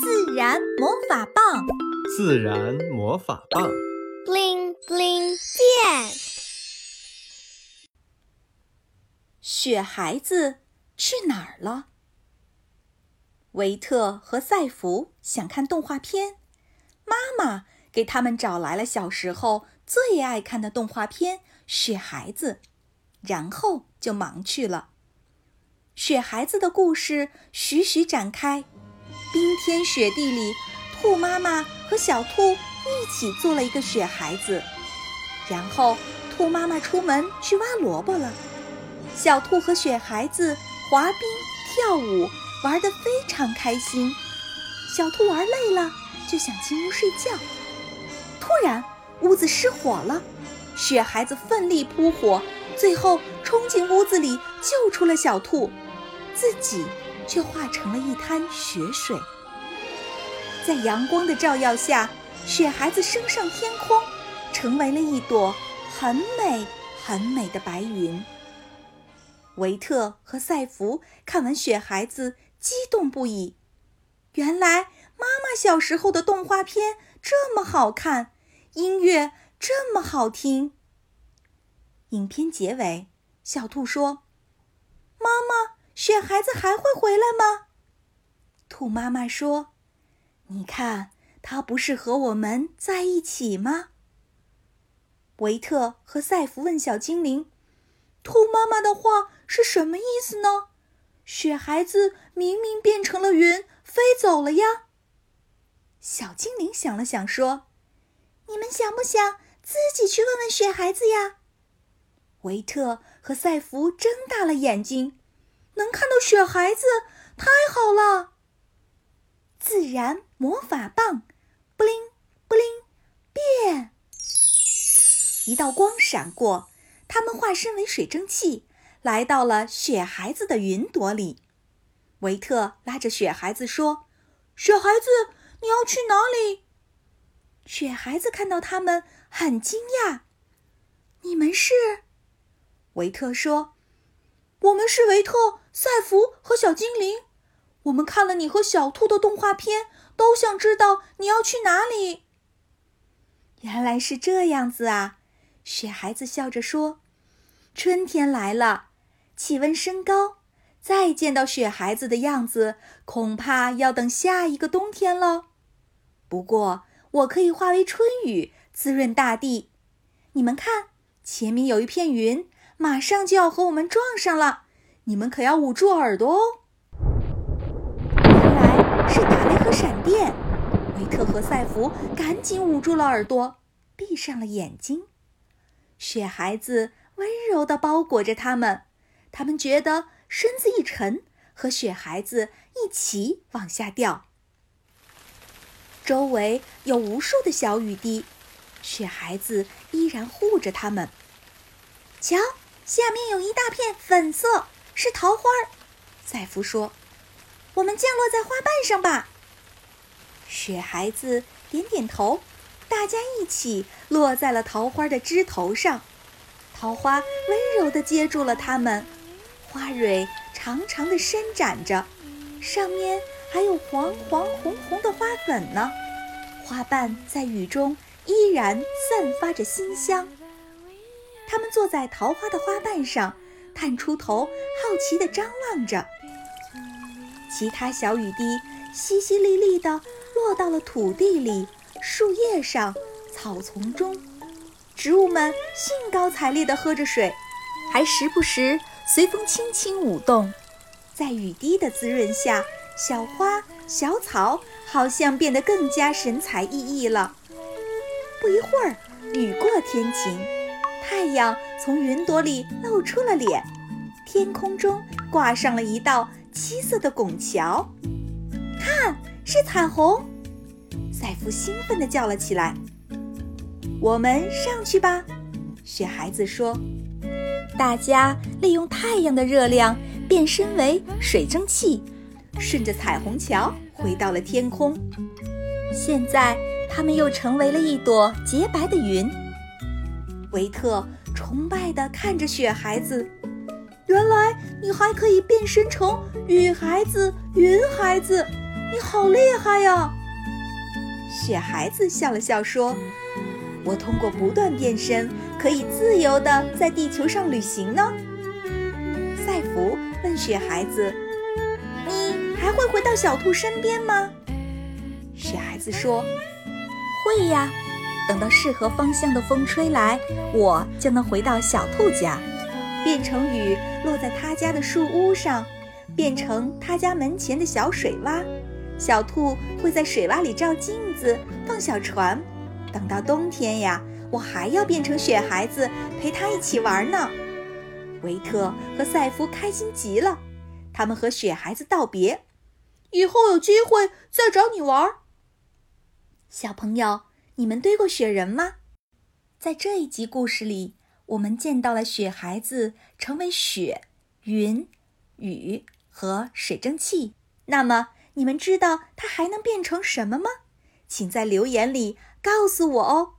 自然魔法棒，自然魔法棒，bling bling 变。雪孩子去哪儿了？维特和赛弗想看动画片，妈妈给他们找来了小时候最爱看的动画片《雪孩子》，然后就忙去了。雪孩子的故事徐徐展开，冰天雪地里，兔妈妈和小兔一起做了一个雪孩子。然后，兔妈妈出门去挖萝卜了，小兔和雪孩子滑冰、跳舞，玩得非常开心。小兔玩累了，就想进屋睡觉。突然，屋子失火了，雪孩子奋力扑火，最后冲进屋子里救出了小兔。自己却化成了一滩雪水，在阳光的照耀下，雪孩子升上天空，成为了一朵很美很美的白云。维特和赛弗看完雪孩子，激动不已。原来妈妈小时候的动画片这么好看，音乐这么好听。影片结尾，小兔说：“妈妈。”雪孩子还会回来吗？兔妈妈说：“你看，他不是和我们在一起吗？”维特和赛弗问小精灵：“兔妈妈的话是什么意思呢？雪孩子明明变成了云，飞走了呀。”小精灵想了想说：“你们想不想自己去问问雪孩子呀？”维特和赛弗睁大了眼睛。能看到雪孩子，太好了！自然魔法棒，布灵布灵变。一道光闪过，他们化身为水蒸气，来到了雪孩子的云朵里。维特拉着雪孩子说：“雪孩子，你要去哪里？”雪孩子看到他们，很惊讶。“你们是？”维特说。我们是维特、赛弗和小精灵。我们看了你和小兔的动画片，都想知道你要去哪里。原来是这样子啊！雪孩子笑着说：“春天来了，气温升高，再见到雪孩子的样子，恐怕要等下一个冬天了。不过，我可以化为春雨，滋润大地。你们看，前面有一片云。”马上就要和我们撞上了，你们可要捂住耳朵哦！原来是打雷和闪电，维特和赛弗赶紧捂住了耳朵，闭上了眼睛。雪孩子温柔地包裹着他们，他们觉得身子一沉，和雪孩子一起往下掉。周围有无数的小雨滴，雪孩子依然护着他们。瞧。下面有一大片粉色，是桃花。赛弗说：“我们降落在花瓣上吧。”雪孩子点点头，大家一起落在了桃花的枝头上。桃花温柔地接住了它们，花蕊长长的伸展着，上面还有黄黄红红的花粉呢。花瓣在雨中依然散发着馨香。他们坐在桃花的花瓣上，探出头，好奇地张望着。其他小雨滴淅淅沥沥地落到了土地里、树叶上、草丛中，植物们兴高采烈地喝着水，还时不时随风轻轻舞动。在雨滴的滋润下，小花、小草好像变得更加神采奕奕了。不一会儿，雨过天晴。太阳从云朵里露出了脸，天空中挂上了一道七色的拱桥，看，是彩虹！赛弗兴奋地叫了起来：“我们上去吧！”雪孩子说：“大家利用太阳的热量变身为水蒸气，顺着彩虹桥回到了天空。现在，他们又成为了一朵洁白的云。”维特崇拜地看着雪孩子，原来你还可以变身成雨孩子、云孩子，你好厉害呀！雪孩子笑了笑说：“我通过不断变身，可以自由地在地球上旅行呢。”赛弗问雪孩子：“你还会回到小兔身边吗？”雪孩子说：“会呀，等到适合方向的风吹来，我就能回到小兔家，变成雨落在他家的树屋上，变成他家门前的小水洼。小兔会在水洼里照镜子，放小船。等到冬天呀，我还要变成雪孩子，陪他一起玩呢。”维特和赛弗开心极了，他们和雪孩子道别，以后有机会再找你玩。小朋友，你们堆过雪人吗？在这一集故事里，我们见到了雪孩子成为雪、云、雨和水蒸气。那么，你们知道它还能变成什么吗？请在留言里告诉我哦。